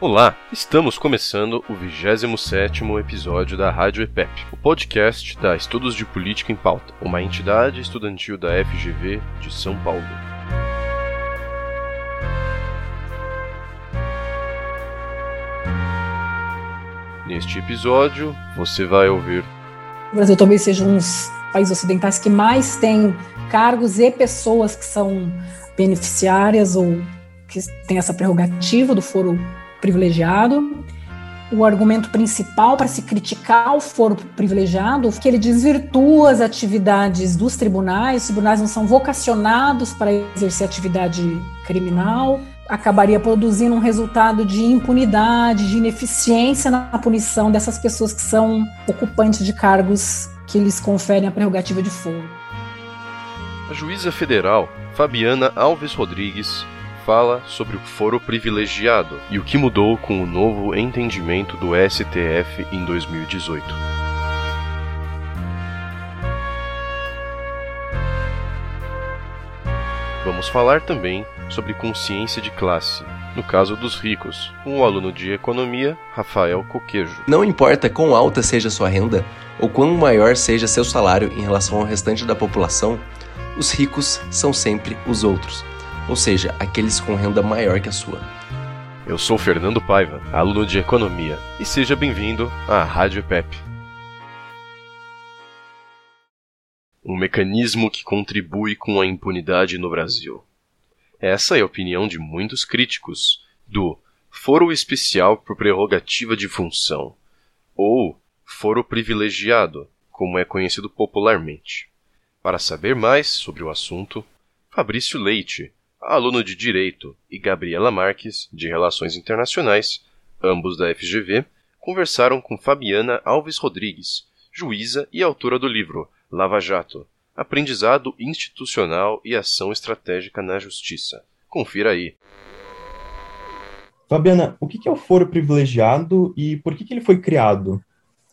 Olá, estamos começando o 27º episódio da Rádio EPEP, o podcast da Estudos de Política em Pauta, uma entidade estudantil da FGV de São Paulo. Neste episódio, você vai ouvir. O Brasil talvez seja um dos países ocidentais que mais tem cargos e pessoas que são beneficiárias ou que têm essa prerrogativa do foro privilegiado. O argumento principal para se criticar o foro privilegiado é que ele desvirtua as atividades dos tribunais, os tribunais não são vocacionados para exercer atividade criminal, acabaria produzindo um resultado de impunidade, de ineficiência na punição dessas pessoas que são ocupantes de cargos que lhes conferem a prerrogativa de foro. A juíza federal Fabiana Alves Rodrigues fala sobre o foro privilegiado e o que mudou com o novo entendimento do STF em 2018. Vamos falar também sobre consciência de classe, no caso dos ricos, com o aluno de economia, Rafael Coquejo. Não importa quão alta seja sua renda ou quão maior seja seu salário em relação ao restante da população, os ricos são sempre os outros ou seja, aqueles com renda maior que a sua. Eu sou Fernando Paiva, aluno de Economia, e seja bem-vindo à Rádio PEP. Um mecanismo que contribui com a impunidade no Brasil. Essa é a opinião de muitos críticos do Foro Especial por Prerrogativa de Função, ou Foro Privilegiado, como é conhecido popularmente. Para saber mais sobre o assunto, Fabrício Leite, aluno de Direito, e Gabriela Marques, de Relações Internacionais, ambos da FGV, conversaram com Fabiana Alves Rodrigues, juíza e autora do livro Lava Jato Aprendizado Institucional e Ação Estratégica na Justiça. Confira aí. Fabiana, o que é o foro privilegiado e por que ele foi criado?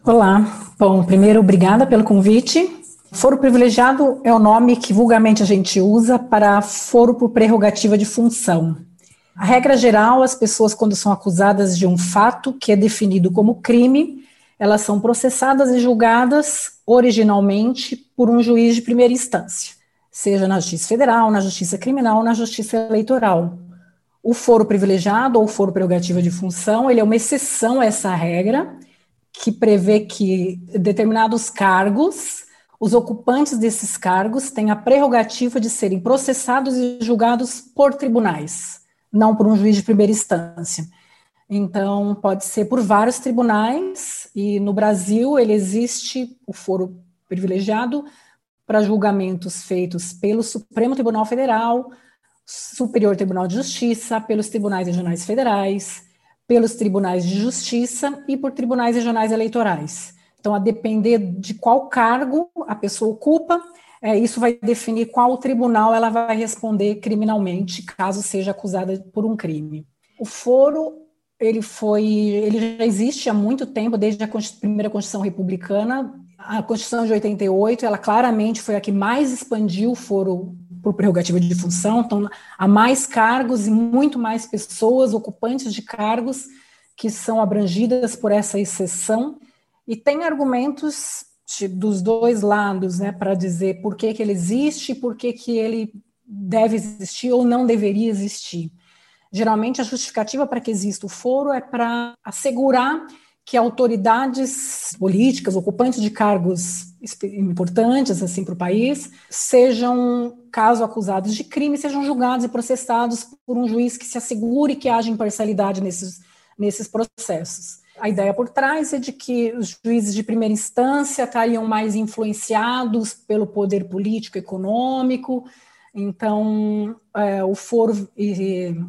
Olá. Bom, primeiro, obrigada pelo convite. Foro privilegiado é o nome que vulgarmente a gente usa para foro por prerrogativa de função. A regra geral, as pessoas, quando são acusadas de um fato que é definido como crime, elas são processadas e julgadas originalmente por um juiz de primeira instância, seja na Justiça Federal, na Justiça Criminal na Justiça Eleitoral. O foro privilegiado ou foro prerrogativa de função, ele é uma exceção a essa regra, que prevê que determinados cargos os ocupantes desses cargos têm a prerrogativa de serem processados e julgados por tribunais, não por um juiz de primeira instância. Então, pode ser por vários tribunais, e no Brasil ele existe o foro privilegiado para julgamentos feitos pelo Supremo Tribunal Federal, Superior Tribunal de Justiça, pelos tribunais regionais federais, pelos tribunais de justiça e por tribunais regionais eleitorais. Então, a depender de qual cargo a pessoa ocupa, é, isso vai definir qual tribunal ela vai responder criminalmente, caso seja acusada por um crime. O foro ele foi, ele já existe há muito tempo, desde a primeira Constituição Republicana. A Constituição de 88, ela claramente foi a que mais expandiu o foro por prerrogativa de função, então há mais cargos e muito mais pessoas ocupantes de cargos que são abrangidas por essa exceção e tem argumentos dos dois lados, né, para dizer por que, que ele existe e por que, que ele deve existir ou não deveria existir. Geralmente, a justificativa para que exista o foro é para assegurar que autoridades políticas, ocupantes de cargos importantes assim para o país, sejam, caso acusados de crime, sejam julgados e processados por um juiz que se assegure que haja imparcialidade nesses, nesses processos. A ideia por trás é de que os juízes de primeira instância estariam mais influenciados pelo poder político econômico, então é, o foro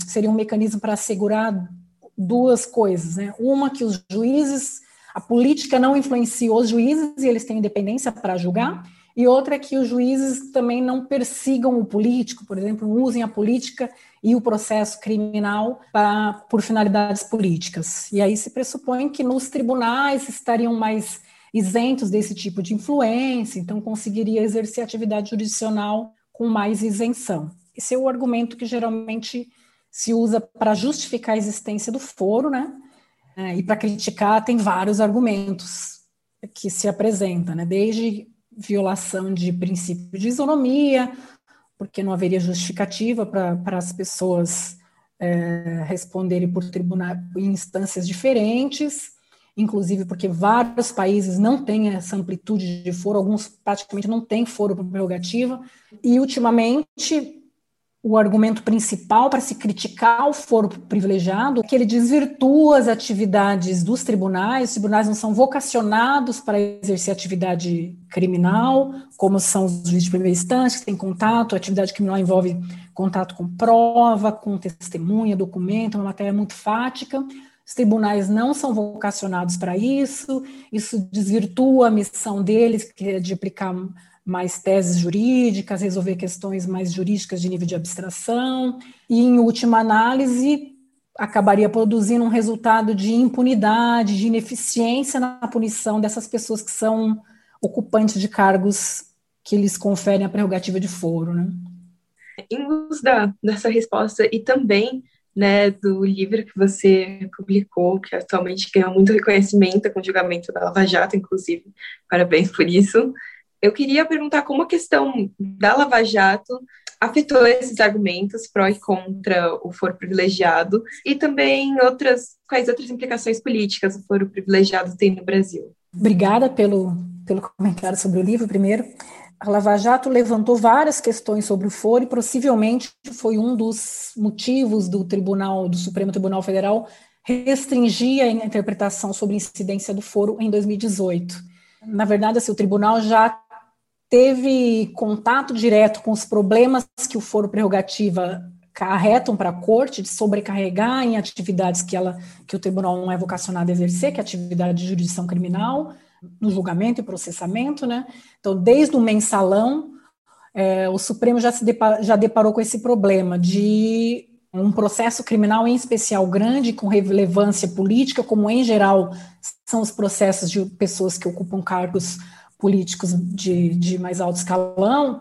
seria um mecanismo para assegurar duas coisas, né? Uma que os juízes, a política não influencia os juízes e eles têm independência para julgar, e outra é que os juízes também não persigam o político, por exemplo, usem a política e o processo criminal pra, por finalidades políticas. E aí se pressupõe que nos tribunais estariam mais isentos desse tipo de influência, então conseguiria exercer atividade jurisdicional com mais isenção. Esse é o argumento que geralmente se usa para justificar a existência do foro, né? É, e para criticar tem vários argumentos que se apresentam, né? Desde violação de princípio de isonomia, porque não haveria justificativa para as pessoas é, responderem por tribunais em instâncias diferentes, inclusive porque vários países não têm essa amplitude de foro, alguns praticamente não têm foro por prerrogativa, e ultimamente o argumento principal para se criticar o foro privilegiado que ele desvirtua as atividades dos tribunais, os tribunais não são vocacionados para exercer atividade criminal, como são os juízes de primeira instância, que têm contato, a atividade criminal envolve contato com prova, com testemunha, documento, é uma matéria muito fática, os tribunais não são vocacionados para isso, isso desvirtua a missão deles, que é de aplicar mais teses jurídicas, resolver questões mais jurídicas de nível de abstração, e, em última análise, acabaria produzindo um resultado de impunidade, de ineficiência na punição dessas pessoas que são ocupantes de cargos que lhes conferem a prerrogativa de foro. Né? Em luz da, dessa resposta e também né, do livro que você publicou, que atualmente ganhou muito reconhecimento com o julgamento da Lava Jato, inclusive, parabéns por isso. Eu queria perguntar como a questão da Lava Jato afetou esses argumentos pró e contra o foro privilegiado e também outras quais outras implicações políticas o foro privilegiado tem no Brasil. Obrigada pelo, pelo comentário sobre o livro, primeiro. A Lava Jato levantou várias questões sobre o foro e possivelmente foi um dos motivos do Tribunal, do Supremo Tribunal Federal, restringir a interpretação sobre incidência do foro em 2018. Na verdade, assim, o tribunal já teve contato direto com os problemas que o foro prerrogativa carretam para a corte de sobrecarregar em atividades que ela que o tribunal não é vocacionado a exercer, que é atividade de jurisdição criminal, no julgamento e processamento, né? Então, desde o mensalão, é, o Supremo já se já deparou com esse problema de um processo criminal em especial grande, com relevância política, como em geral são os processos de pessoas que ocupam cargos políticos de, de mais alto escalão,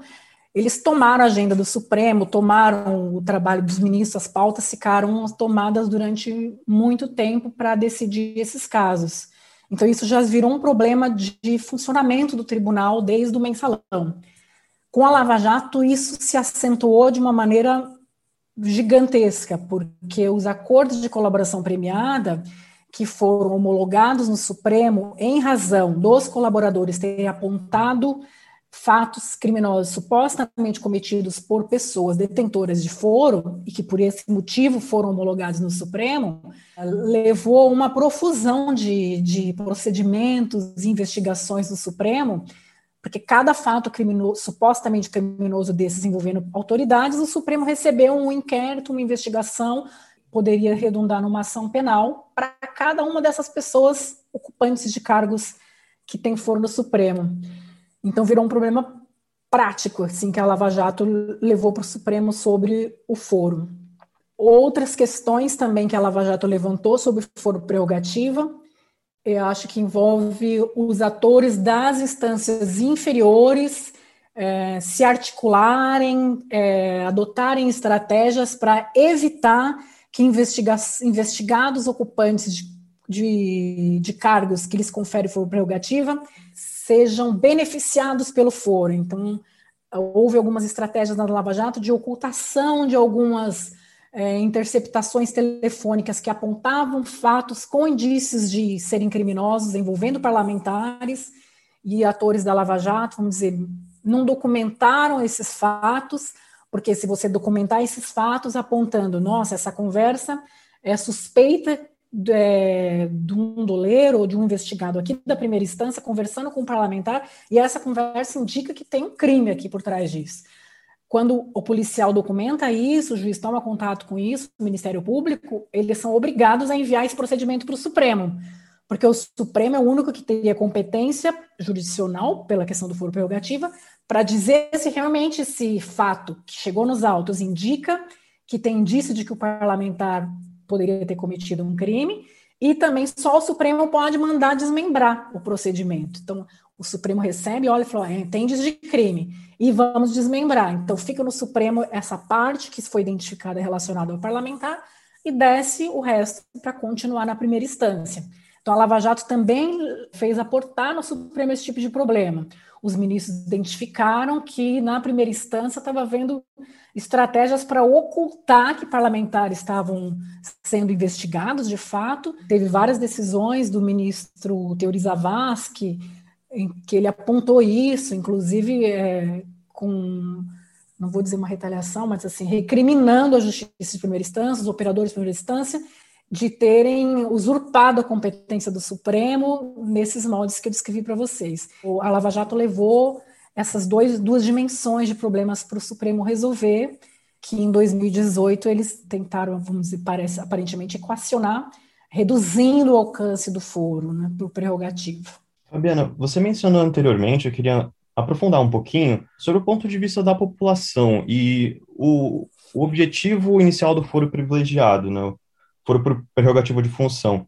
eles tomaram a agenda do Supremo, tomaram o trabalho dos ministros, as pautas ficaram tomadas durante muito tempo para decidir esses casos. Então, isso já virou um problema de, funcionamento do tribunal desde o mensalão. Com a Lava Jato, isso se acentuou de uma maneira gigantesca, porque os acordos de colaboração premiada que foram homologados no Supremo em razão dos colaboradores terem apontado fatos criminosos supostamente cometidos por pessoas detentoras de foro e que por esse motivo foram homologados no Supremo, levou uma profusão de, de procedimentos e investigações do Supremo, porque cada fato criminoso, supostamente criminoso desses envolvendo autoridades, o Supremo recebeu um inquérito, uma investigação poderia redundar numa ação penal para cada uma dessas pessoas ocupantes de cargos que tem foro no Supremo. Então virou um problema prático, assim, que a Lava Jato levou para o Supremo sobre o foro. Outras questões também que a Lava Jato levantou sobre foro prerrogativa, eu acho que envolve os atores das instâncias inferiores é, se articularem, é, adotarem estratégias para evitar que investiga investigados ocupantes de, de, de, cargos que lhes confere foro prerrogativa sejam beneficiados pelo foro. Então, houve algumas estratégias na Lava Jato de ocultação de algumas é, interceptações telefônicas que apontavam fatos com indícios de serem criminosos envolvendo parlamentares e atores da Lava Jato, vamos dizer, não documentaram esses fatos porque se você documentar esses fatos apontando, nossa, essa conversa é suspeita de, é, de um doleiro ou de um investigado aqui da primeira instância conversando com um parlamentar, e essa conversa indica que tem um crime aqui por trás disso. Quando o policial documenta isso, o juiz toma contato com isso, o Ministério Público, eles são obrigados a enviar esse procedimento para o Supremo, porque o Supremo é o único que teria competência jurisdicional, pela questão do foro prerrogativa, para dizer se realmente esse fato que chegou nos autos indica que tem indício de que o parlamentar poderia ter cometido um crime, e também só o Supremo pode mandar desmembrar o procedimento. Então, O Supremo recebe, olha fala: é, tem de crime e vamos desmembrar. Então, fica no Supremo essa parte que foi identificada relacionada ao parlamentar e desce o resto para continuar na primeira instância. Então, a Lava Jato também fez aportar no Supremo esse tipo de problema. Os ministros identificaram que, na primeira instância, estava havendo estratégias para ocultar que parlamentares estavam sendo investigados, de fato. Teve várias decisões do ministro Teori Zavascki, em que ele apontou isso, inclusive é, com, não vou dizer uma retaliação, mas assim, recriminando a justiça de primeira instância, os operadores de primeira instância, de terem usurpado a competência do Supremo nesses moldes que eu descrevi para vocês. A Lava Jato levou essas dois, duas dimensões de problemas para o Supremo resolver, que em 2018 eles tentaram, vamos dizer, parece, aparentemente equacionar, reduzindo o alcance do foro né, para o prerrogativo. Fabiana, você mencionou anteriormente, eu queria aprofundar um pouquinho sobre o ponto de vista da população e o, o objetivo inicial do foro privilegiado, né, o foro prerrogativo de função.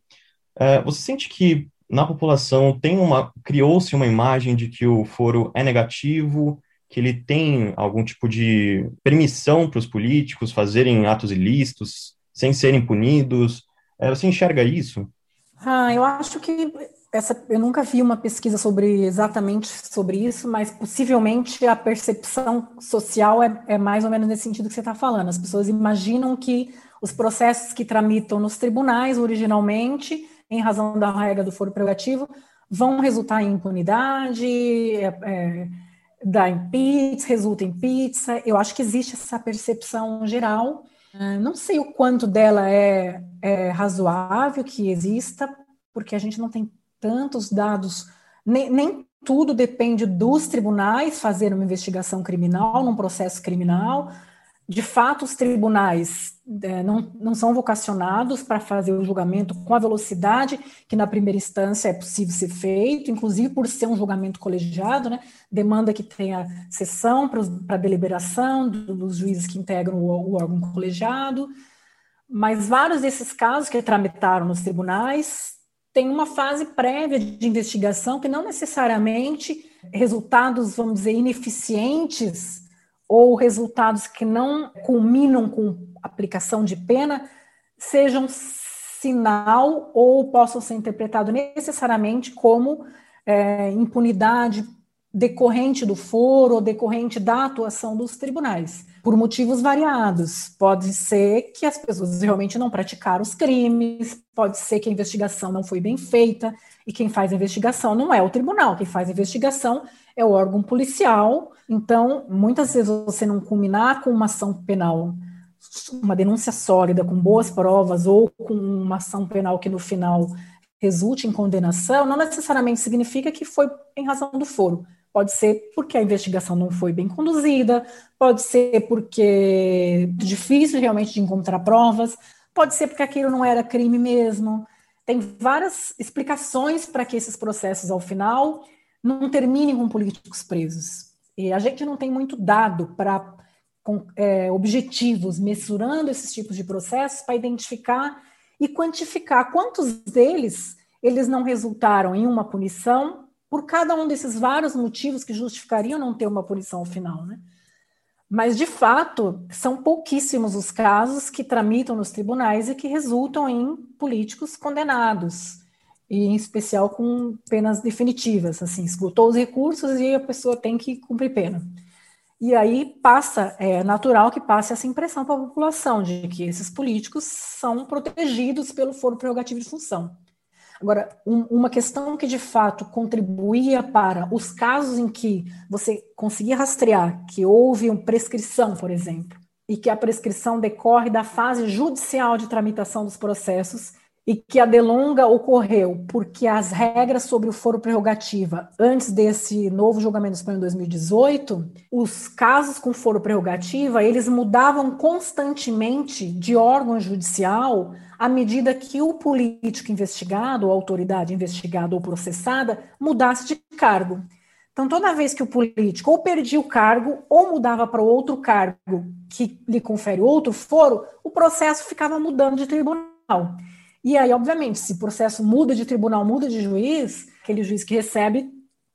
É, você sente que na população tem uma criou-se uma imagem de que o foro é negativo, que ele tem algum tipo de permissão para os políticos fazerem atos ilícitos sem serem punidos? É, você enxerga isso? Ah, eu acho que essa, eu nunca vi uma pesquisa sobre exatamente sobre isso, mas possivelmente a percepção social é, é mais ou menos nesse sentido que você está falando. As pessoas imaginam que os processos que tramitam nos tribunais originalmente, em razão da regra do foro prerrogativo, vão resultar em impunidade, é, é, dar em pizza, resulta em pizza. Eu acho que existe essa percepção geral. É, não sei o quanto dela é, é razoável que exista, porque a gente não tem tantos dados, nem, nem tudo depende dos tribunais fazer uma investigação criminal, num processo criminal. De fato, os tribunais é, não, não são vocacionados para fazer o julgamento com a velocidade que na primeira instância é possível ser feito, inclusive por ser um julgamento colegiado, né, demanda que tenha sessão para deliberação dos juízes que integram o, o órgão colegiado, mas vários desses casos que tramitaram nos tribunais tem uma fase prévia de investigação que não necessariamente resultados, vamos dizer, ineficientes ou resultados que não culminam com aplicação de pena sejam sinal ou possam ser interpretados necessariamente como é, impunidade decorrente do foro ou decorrente da atuação dos tribunais, por motivos variados. Pode ser que as pessoas realmente não praticaram os crimes, pode ser que a investigação não foi bem feita, e quem faz a investigação não é o tribunal, quem faz a investigação é o órgão policial. Então, muitas vezes você não culminar com uma ação penal, uma denúncia sólida, com boas provas, ou com uma ação penal que no final resulte em condenação, não necessariamente significa que foi em razão do foro. Pode ser porque a investigação não foi bem conduzida, pode ser porque é difícil realmente de encontrar provas, pode ser porque aquilo não era crime mesmo. Tem várias explicações para que esses processos, ao final, não terminem com políticos presos. E a gente não tem muito dado para é, objetivos, mensurando esses tipos de processos, para identificar e quantificar quantos deles eles não resultaram em uma punição por cada um desses vários motivos que justificariam não ter uma punição final, né? Mas, de fato, são pouquíssimos os casos que tramitam nos tribunais e que resultam em políticos condenados, e em especial com penas definitivas, assim, esgotou os recursos e a pessoa tem que cumprir pena. E aí passa, é natural que passe essa impressão para a população de que esses políticos são protegidos pelo foro prerrogativo de função. Agora, um, uma questão que de fato contribuía para os casos em que você conseguia rastrear que houve uma prescrição, por exemplo, e que a prescrição decorre da fase judicial de tramitação dos processos e que a delonga ocorreu porque as regras sobre o foro prerrogativa, antes desse novo julgamento Supremo em 2018, os casos com foro prerrogativa, eles mudavam constantemente de órgão judicial à medida que o político investigado, ou autoridade investigada ou processada, mudasse de cargo. Então, toda vez que o político ou perdia o cargo ou mudava para outro cargo que lhe confere outro foro, o processo ficava mudando de tribunal. E aí, obviamente, se o processo muda de tribunal, muda de juiz, aquele juiz que recebe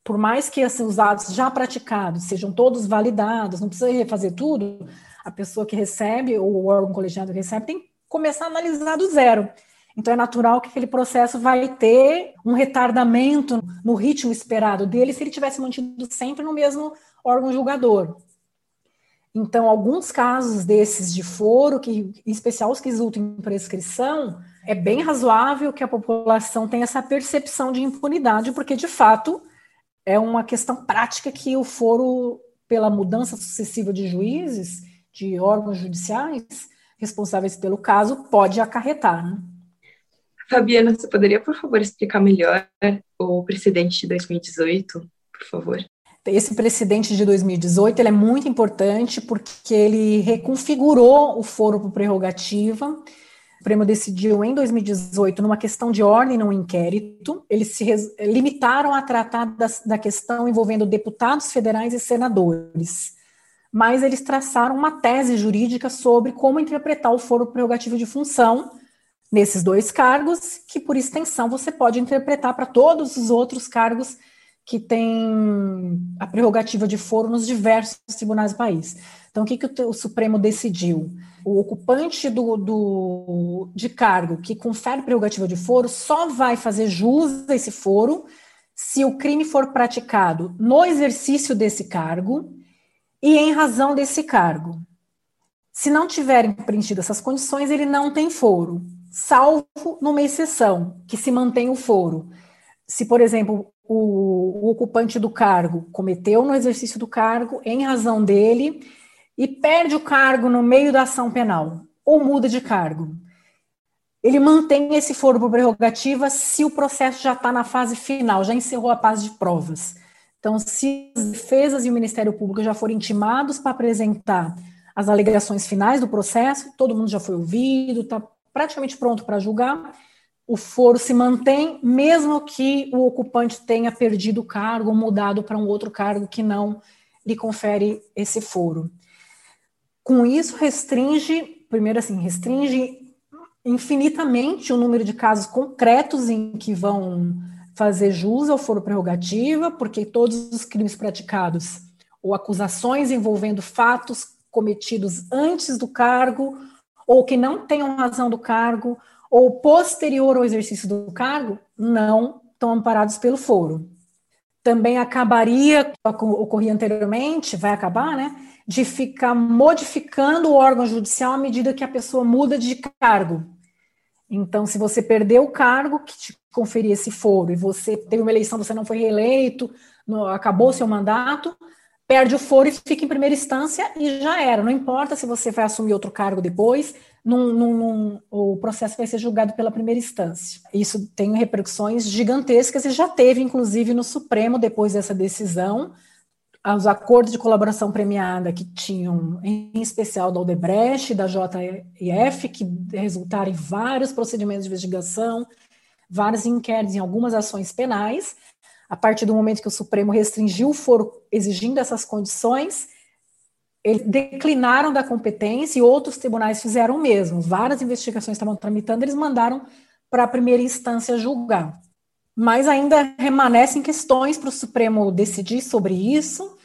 por mais que assim, os atos já praticados sejam todos validados, não precisa refazer tudo, a pessoa que recebe, ou o órgão colegiado que recebe, tem que começar a analisar do zero. Então é natural que aquele processo vai ter um retardamento no ritmo esperado dele se ele tivesse mantido sempre no mesmo órgão julgador. Então, alguns casos desses de foro, que, em especial os que resultam em prescrição, é bem razoável que a população tenha essa percepção de impunidade, porque, de fato, é uma questão prática que o foro, pela mudança sucessiva de juízes, de órgãos judiciais responsáveis pelo caso, pode acarretar. Né? Fabiana, você poderia, por favor, explicar melhor o precedente de 2018, por favor? Esse precedente de 2018 ele é muito importante porque ele reconfigurou o foro por prerrogativa. O Supremo decidiu em 2018, numa questão de ordem, num inquérito, eles se limitaram a tratar da, da questão envolvendo deputados federais e senadores. Mas eles traçaram uma tese jurídica sobre como interpretar o foro prerrogativo de função nesses dois cargos, que por extensão você pode interpretar para todos os outros cargos que têm a prerrogativa de foro nos diversos tribunais do país. Então, o que, que o, Supremo decidiu? O ocupante do, do, de cargo que confere prerrogativa de foro só vai fazer jus a esse foro se o crime for praticado no exercício desse cargo e em razão desse cargo. Se não tiverem preenchido essas condições, ele não tem foro, salvo numa exceção, que se mantém o foro. Se, por exemplo, o, o ocupante do cargo cometeu no exercício do cargo em razão dele e perde o cargo no meio da ação penal ou muda de cargo. Ele mantém esse foro por prerrogativa se o processo já está na fase final, já encerrou a fase de provas. Então, se as defesas e o Ministério Público já forem intimados para apresentar as alegações finais do processo, todo mundo já foi ouvido, está praticamente pronto para julgar, o foro se mantém, mesmo que o ocupante tenha perdido o cargo ou mudado para um outro cargo que não lhe confere esse foro. Com isso, restringe, primeiro assim, restringe infinitamente o número de casos concretos em que vão fazer jus ao foro prerrogativa, porque todos os crimes praticados ou acusações envolvendo fatos cometidos antes do cargo ou que não tenham razão do cargo ou posterior ao exercício do cargo não estão amparados pelo foro. Também acabaria, ocorria anteriormente, vai acabar, né, de ficar modificando o órgão judicial à medida que a pessoa muda de cargo. Então, se você perdeu o cargo que te conferia esse foro e você teve uma eleição, você não foi reeleito, acabou seu mandato, perde o foro e fica em primeira instância e já era. Não importa se você vai assumir outro cargo depois, num, num, num, o processo vai ser julgado pela primeira instância. Isso tem repercussões gigantescas e já teve, inclusive, no Supremo, depois dessa decisão, os acordos de colaboração premiada que tinham, em especial da Odebrecht, da JF, que resultaram em vários procedimentos de investigação, vários inquéritos em algumas ações penais. A partir do momento que o Supremo restringiu o foro exigindo essas condições, eles declinaram da competência e outros tribunais fizeram o mesmo. Várias investigações estavam tramitando, eles mandaram para a primeira instância julgar mas ainda remanescem questões para o Supremo decidir sobre isso.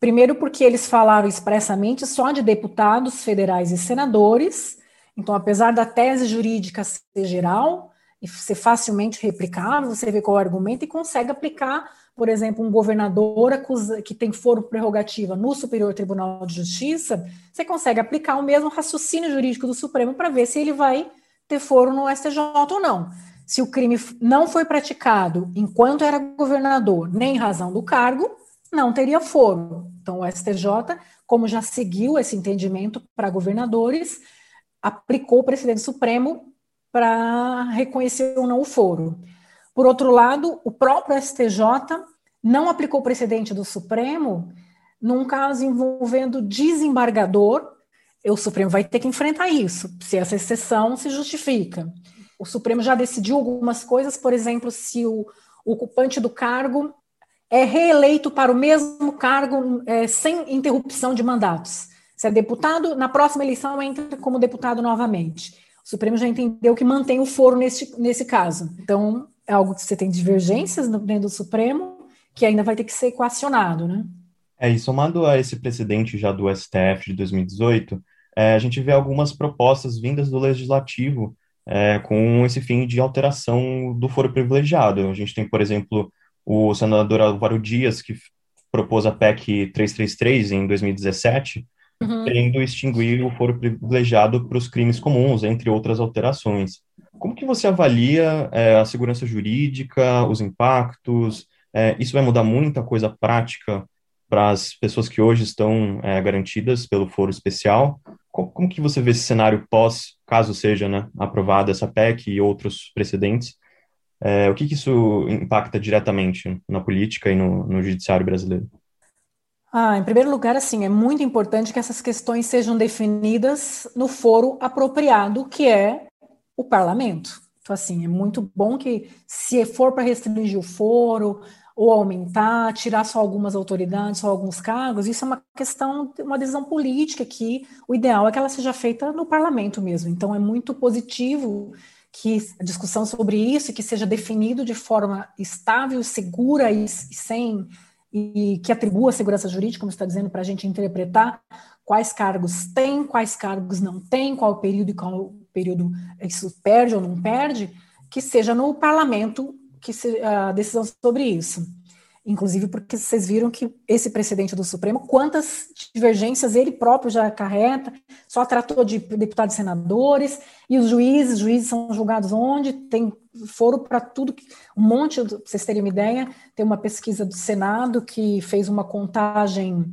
Primeiro, porque eles falaram expressamente só de deputados federais e senadores. Então, apesar da tese jurídica ser geral e ser facilmente replicável, você vê qual é o argumento e consegue aplicar, por exemplo, um governador que tem foro prerrogativa no Superior Tribunal de Justiça, você consegue aplicar o mesmo raciocínio jurídico do Supremo para ver se ele vai ter foro no STJ ou não se o crime não foi praticado enquanto era governador, nem em razão do cargo, não teria foro. Então, o STJ, como já seguiu esse entendimento para governadores, aplicou o presidente supremo para reconhecer ou não o foro. Por outro lado, o próprio STJ não aplicou o precedente do Supremo num caso envolvendo desembargador. O Supremo vai ter que enfrentar isso, se essa exceção se justifica o Supremo já decidiu algumas coisas, por exemplo, se o, ocupante do cargo é reeleito para o mesmo cargo é, sem interrupção de mandatos. Se é deputado, na próxima eleição entra como deputado novamente. O Supremo já entendeu que mantém o foro nesse, nesse caso. Então, é algo que você tem divergências dentro do Supremo, que ainda vai ter que ser equacionado, né? É, e somado a esse precedente já do STF de 2018, é, a gente vê algumas propostas vindas do Legislativo é, com esse fim de alteração do foro privilegiado. A gente tem, por exemplo, o senador Álvaro Dias, que propôs a PEC 333 em 2017, uhum. querendo extinguir o foro privilegiado para os crimes comuns, entre outras alterações. Como que você avalia é, a segurança jurídica, os impactos? É, isso vai mudar muita coisa prática para as pessoas que hoje estão é, garantidas pelo foro especial? Como, como, que você vê esse cenário pós, caso seja né, aprovada essa PEC e outros precedentes? É, o que, que, isso impacta diretamente na política e no, no judiciário brasileiro? Ah, em primeiro lugar, assim, é muito importante que essas questões sejam definidas no foro apropriado, que é o parlamento. Então, assim, é muito bom que, se for para restringir o foro, ou aumentar, tirar só algumas autoridades, só alguns cargos, isso é uma questão, uma decisão política que o ideal é que ela seja feita no parlamento mesmo. Então, é muito positivo que a discussão sobre isso, que seja definido de forma estável, segura e, e sem e que atribua segurança jurídica, como está dizendo, para a gente interpretar quais cargos tem, quais cargos não tem, qual período e qual período isso perde ou não perde, que seja no parlamento que se, a decisão sobre isso. Inclusive porque vocês viram que esse precedente do Supremo, quantas divergências ele próprio já acarreta, só tratou de deputados e senadores, e os juízes, juízes são julgados onde, tem foro para tudo, um monte, para vocês terem uma ideia, tem uma pesquisa do Senado que fez uma contagem,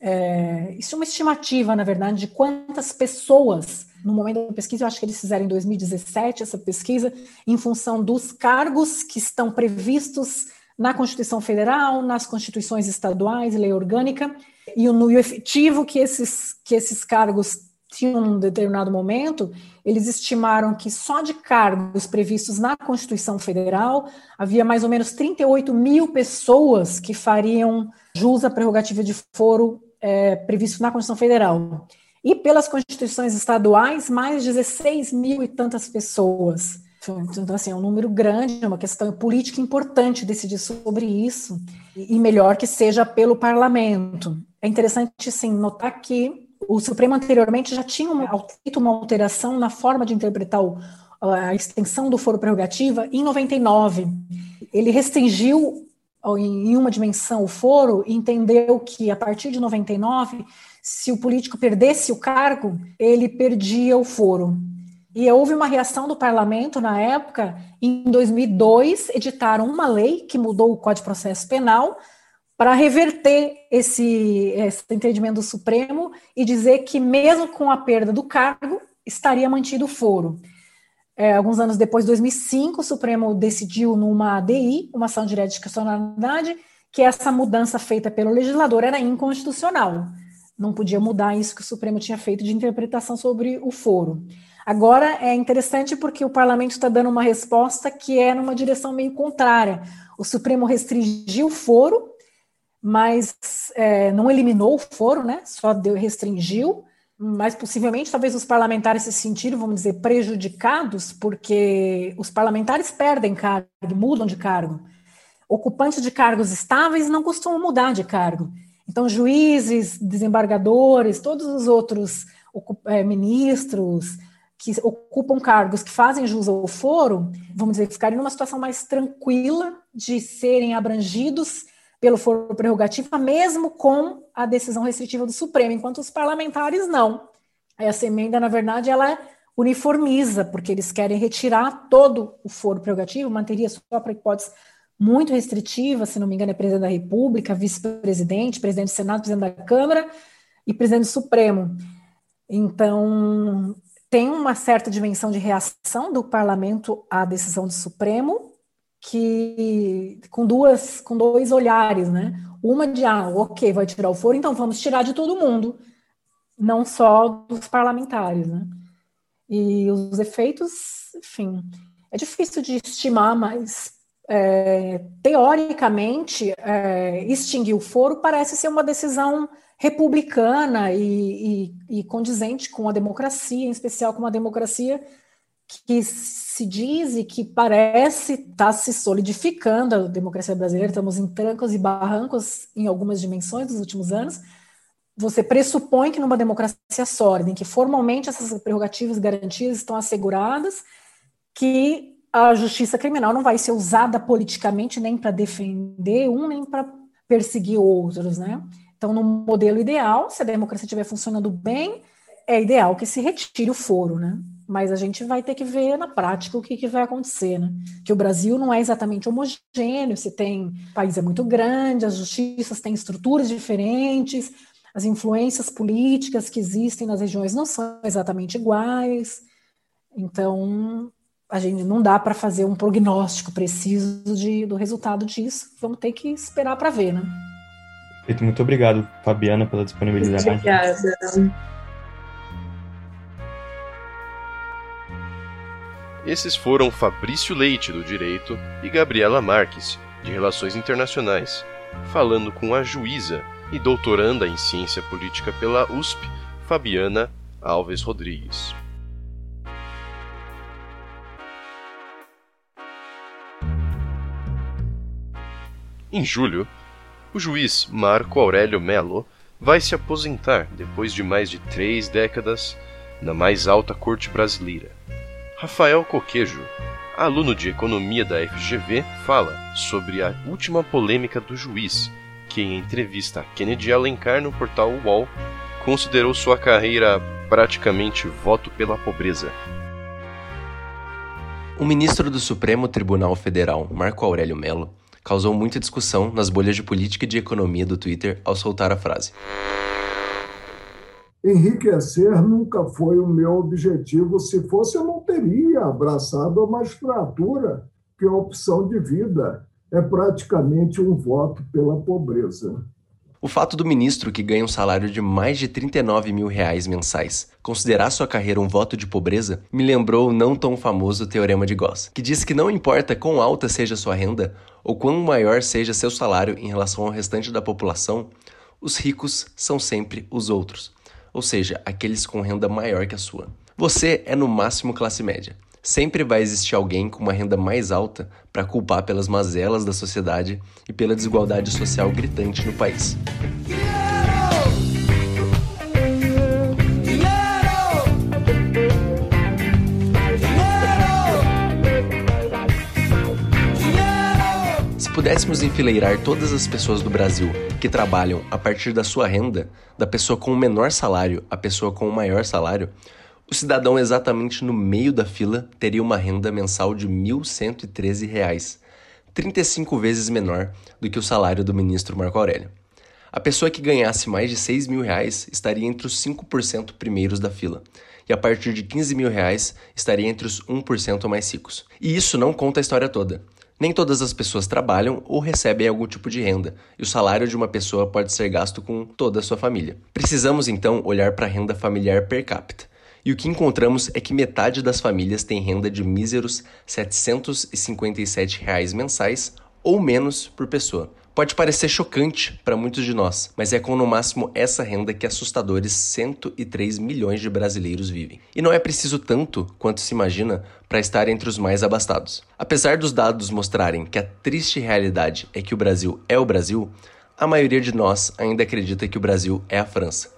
é, isso é uma estimativa, na verdade, de quantas pessoas no momento da pesquisa, eu acho que eles fizeram em 2017 essa pesquisa, em função dos cargos que estão previstos na Constituição Federal, nas constituições estaduais, lei orgânica, e o, e o efetivo que esses, que esses cargos tinham num determinado momento, eles estimaram que só de cargos previstos na Constituição Federal havia mais ou menos 38 mil pessoas que fariam jus à prerrogativa de foro é, previsto na Constituição Federal. E pelas constituições estaduais, mais 16 mil e tantas pessoas. Então, assim, é um número grande, é uma questão política importante decidir sobre isso, e melhor que seja pelo parlamento. É interessante, sim, notar que o Supremo anteriormente já tinha feito uma alteração na forma de interpretar o, a extensão do foro prerrogativa em 99. Ele restringiu em uma dimensão o foro e entendeu que, a partir de 99, se o político perdesse o cargo, ele perdia o foro. E houve uma reação do parlamento na época. Em 2002, editaram uma lei que mudou o Código de Processo Penal para reverter esse, esse entendimento do Supremo e dizer que, mesmo com a perda do cargo, estaria mantido o foro. É, alguns anos depois, 2005, o Supremo decidiu numa ADI, uma ação direta de constitucionalidade, que essa mudança feita pelo legislador era inconstitucional não podia mudar isso que o Supremo tinha feito de interpretação sobre o foro. Agora é interessante porque o parlamento está dando uma resposta que é numa direção meio contrária. O Supremo restringiu o foro, mas é, não eliminou o foro, né? Só deu, restringiu, mas possivelmente talvez os parlamentares se sentiram, vamos dizer, prejudicados, porque os parlamentares perdem cargo, mudam de cargo. Ocupantes de cargos estáveis não costumam mudar de cargo. Então, juízes, desembargadores, todos os outros é, ministros que ocupam cargos que fazem jus ao foro, vamos dizer, ficarem numa situação mais tranquila de serem abrangidos pelo foro prerrogativa, mesmo com a decisão restritiva do Supremo, enquanto os parlamentares não. Essa emenda, na verdade, ela uniformiza, porque eles querem retirar todo o foro prerrogativo, manteria só para hipóteses muito restritiva, se não me engano, é presidente da República, vice-presidente, presidente do Senado, presidente da Câmara e presidente do Supremo. Então, tem uma certa dimensão de reação do parlamento à decisão do Supremo, que com duas, com dois olhares, né? Uma de ah, ok, vai tirar o foro, então vamos tirar de todo mundo, não só dos parlamentares, né? E os efeitos, enfim, é difícil de estimar, mas é, teoricamente, é, extinguir o foro parece ser uma decisão republicana e, e, e, condizente com a democracia, em especial com uma democracia que se diz e que parece estar tá se solidificando a democracia brasileira, estamos em trancos e barrancos em algumas dimensões nos últimos anos, você pressupõe que numa democracia sólida, em que formalmente essas prerrogativas garantidas estão asseguradas, que a justiça criminal não vai ser usada politicamente nem para defender um, nem para perseguir outros, né? Então, no modelo ideal, se a democracia estiver funcionando bem, é ideal que se retire o foro, né? Mas a gente vai ter que ver na prática o que, que vai acontecer, né? Que o Brasil não é exatamente homogêneo, se tem, o país é muito grande, as justiças têm estruturas diferentes, as influências políticas que existem nas regiões não são exatamente iguais. Então, a gente não dá para fazer um prognóstico preciso de, do resultado disso. Vamos ter que esperar para ver, né? Muito obrigado, Fabiana, pela disponibilidade. Obrigada. Esses foram Fabrício Leite, do Direito, e Gabriela Marques, de Relações Internacionais, falando com a juíza e doutoranda em Ciência Política pela USP, Fabiana Alves Rodrigues. Em julho, o juiz Marco Aurélio Melo vai se aposentar depois de mais de três décadas na mais alta corte brasileira. Rafael Coquejo, aluno de economia da FGV, fala sobre a última polêmica do juiz, que em entrevista a Kennedy Alencar no portal UOL considerou sua carreira praticamente voto pela pobreza. O ministro do Supremo Tribunal Federal, Marco Aurélio Melo, causou muita discussão nas bolhas de política e de economia do Twitter ao soltar a frase. Enriquecer nunca foi o meu objetivo. Se fosse, eu não teria abraçado a magistratura, que é a opção de vida. É praticamente um voto pela pobreza. O fato do ministro, que ganha um salário de mais de 39 mil reais mensais, considerar sua carreira um voto de pobreza, me lembrou o não tão famoso Teorema de Gauss, que diz que não importa quão alta seja sua renda ou quão maior seja seu salário em relação ao restante da população, os ricos são sempre os outros, ou seja, aqueles com renda maior que a sua. Você é no máximo classe média. Sempre vai existir alguém com uma renda mais alta para culpar pelas mazelas da sociedade e pela desigualdade social gritante no país. Se pudéssemos enfileirar todas as pessoas do Brasil que trabalham a partir da sua renda, da pessoa com o menor salário à pessoa com o maior salário, o cidadão exatamente no meio da fila teria uma renda mensal de R$ 1.113, 35 vezes menor do que o salário do ministro Marco Aurélio. A pessoa que ganhasse mais de 6 mil reais estaria entre os 5% primeiros da fila, e a partir de 15 mil reais estaria entre os 1% mais ricos. E isso não conta a história toda. Nem todas as pessoas trabalham ou recebem algum tipo de renda, e o salário de uma pessoa pode ser gasto com toda a sua família. Precisamos então olhar para a renda familiar per capita, e o que encontramos é que metade das famílias tem renda de míseros 757 reais mensais ou menos por pessoa. Pode parecer chocante para muitos de nós, mas é com no máximo essa renda que assustadores 103 milhões de brasileiros vivem. E não é preciso tanto quanto se imagina para estar entre os mais abastados. Apesar dos dados mostrarem que a triste realidade é que o Brasil é o Brasil, a maioria de nós ainda acredita que o Brasil é a França.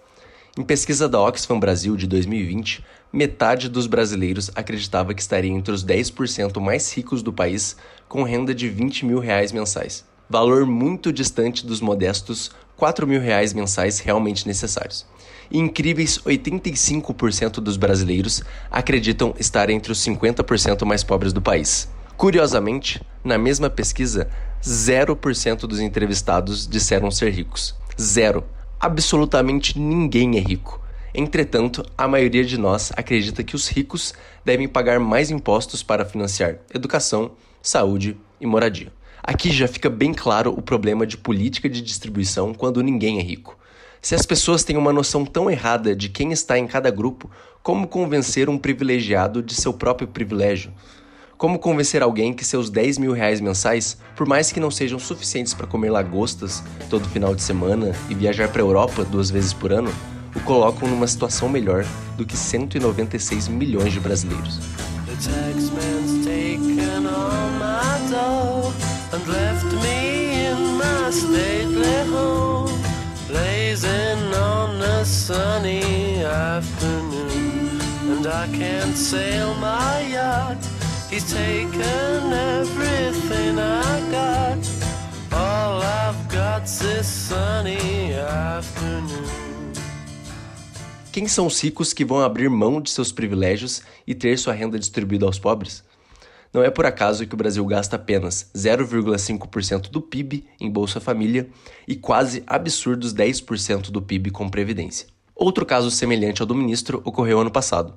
Em pesquisa da Oxfam Brasil de 2020, metade dos brasileiros acreditava que estaria entre os 10% mais ricos do país com renda de 20 mil reais mensais. Valor muito distante dos modestos 4 mil reais mensais realmente necessários. E incríveis 85% dos brasileiros acreditam estar entre os 50% mais pobres do país. Curiosamente, na mesma pesquisa, 0% dos entrevistados disseram ser ricos. Zero absolutamente ninguém é rico. Entretanto, a maioria de nós acredita que os ricos devem pagar mais impostos para financiar educação, saúde e moradia. Aqui já fica bem claro o problema de política de distribuição quando ninguém é rico. Se as pessoas têm uma noção tão errada de quem está em cada grupo, como convencer um privilegiado de seu próprio privilégio? Como convencer alguém que seus 10 mil reais mensais, por mais que não sejam suficientes para comer lagostas todo final de semana e viajar para a Europa duas vezes por ano, o colocam numa situação melhor do que 196 milhões de brasileiros? The and left me in my stately home, blazing on a sunny afternoon. And I can't sail my yacht, he's taken everything I got. All I've got's this sunny afternoon. Quem são os ricos que vão abrir mão de seus privilégios e ter sua renda distribuída aos pobres? Não é por acaso que o Brasil gasta apenas 0,5% do PIB em Bolsa Família e quase absurdos 10% do PIB com Previdência. Outro caso semelhante ao do ministro ocorreu ano passado.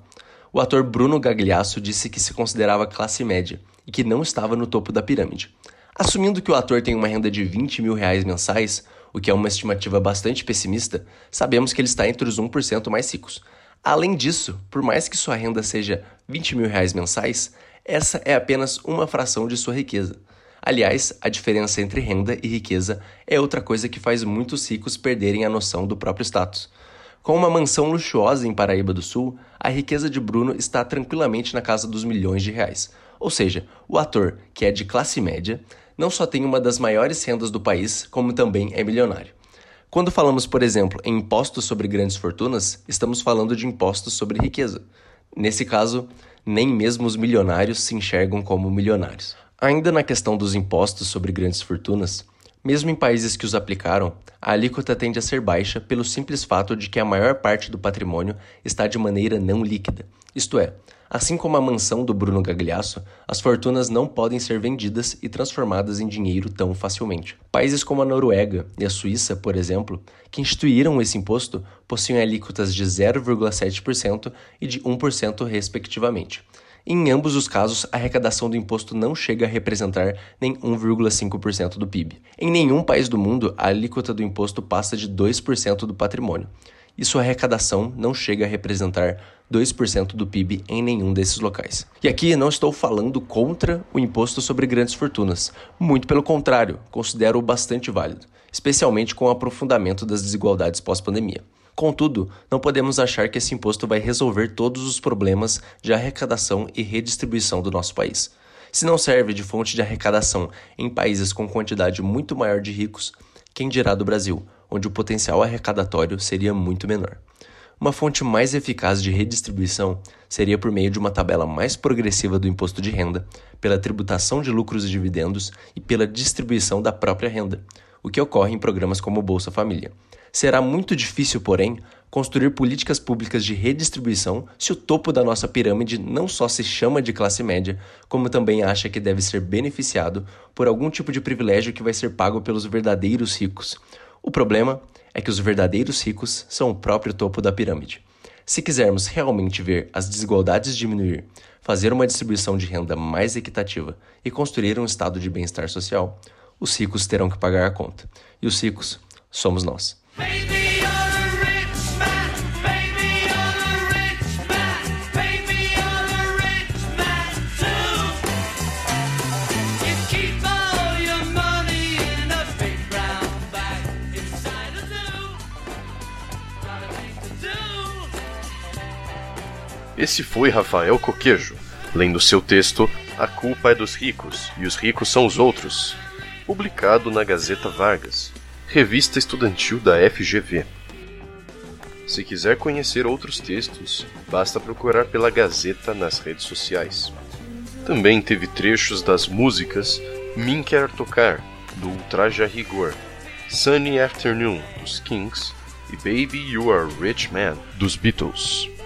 O ator Bruno Gagliasso disse que se considerava classe média e que não estava no topo da pirâmide. Assumindo que o ator tem uma renda de 20 mil reais mensais, o que é uma estimativa bastante pessimista, sabemos que ele está entre os 1% mais ricos. Além disso, por mais que sua renda seja 20 mil reais mensais, essa é apenas uma fração de sua riqueza. Aliás, a diferença entre renda e riqueza é outra coisa que faz muitos ricos perderem a noção do próprio status. Com uma mansão luxuosa em Paraíba do Sul, a riqueza de Bruno está tranquilamente na casa dos milhões de reais. Ou seja, o ator, que é de classe média, não só tem uma das maiores rendas do país, como também é milionário. Quando falamos, por exemplo, em impostos sobre grandes fortunas, estamos falando de impostos sobre riqueza. Nesse caso, nem mesmo os milionários se enxergam como milionários. Ainda na questão dos impostos sobre grandes fortunas, mesmo em países que os aplicaram, a alíquota tende a ser baixa pelo simples fato de que a maior parte do patrimônio está de maneira não líquida, isto é, Assim como a mansão do Bruno Gagliasso, as fortunas não podem ser vendidas e transformadas em dinheiro tão facilmente. Países como a Noruega e a Suíça, por exemplo, que instituíram esse imposto, possuem alíquotas de 0,7% e de 1%, respectivamente. Em ambos os casos, a arrecadação do imposto não chega a representar nem 1,5% do PIB. Em nenhum país do mundo, a alíquota do imposto passa de 2% do patrimônio e sua arrecadação não chega a representar 2% do PIB em nenhum desses locais. E aqui não estou falando contra o imposto sobre grandes fortunas, muito pelo contrário, considero-o bastante válido, especialmente com o aprofundamento das desigualdades pós-pandemia. Contudo, não podemos achar que esse imposto vai resolver todos os problemas de arrecadação e redistribuição do nosso país. Se não serve de fonte de arrecadação em países com quantidade muito maior de ricos, quem dirá do Brasil, onde o potencial arrecadatório seria muito menor. Uma fonte mais eficaz de redistribuição seria por meio de uma tabela mais progressiva do imposto de renda, pela tributação de lucros e dividendos e pela distribuição da própria renda, o que ocorre em programas como Bolsa Família. Será muito difícil, porém, construir políticas públicas de redistribuição se o topo da nossa pirâmide não só se chama de classe média, como também acha que deve ser beneficiado por algum tipo de privilégio que vai ser pago pelos verdadeiros ricos, o problema é que os verdadeiros ricos são o próprio topo da pirâmide. Se quisermos realmente ver as desigualdades diminuir, fazer uma distribuição de renda mais equitativa e construir um estado de bem-estar social, os ricos terão que pagar a conta. E os ricos somos nós. Esse foi Rafael Coquejo, lendo seu texto A Culpa é dos Ricos e os Ricos são os Outros, publicado na Gazeta Vargas, revista estudantil da FGV. Se quiser conhecer outros textos, basta procurar pela Gazeta nas redes sociais. Também teve trechos das músicas Min Quer Tocar, do Ultraja Rigor, Sunny Afternoon, dos Kings, e Baby You Are Rich Man, dos Beatles.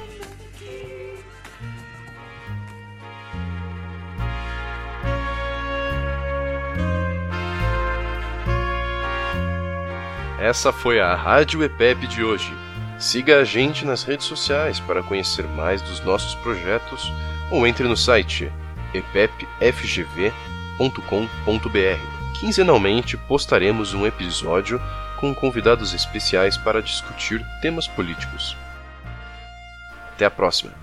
Essa foi a Rádio EPEP de hoje. Siga a gente nas redes sociais para conhecer mais dos nossos projetos ou entre no site epepfgv.com.br. Quinzenalmente postaremos um episódio com convidados especiais para discutir temas políticos. Até a próxima!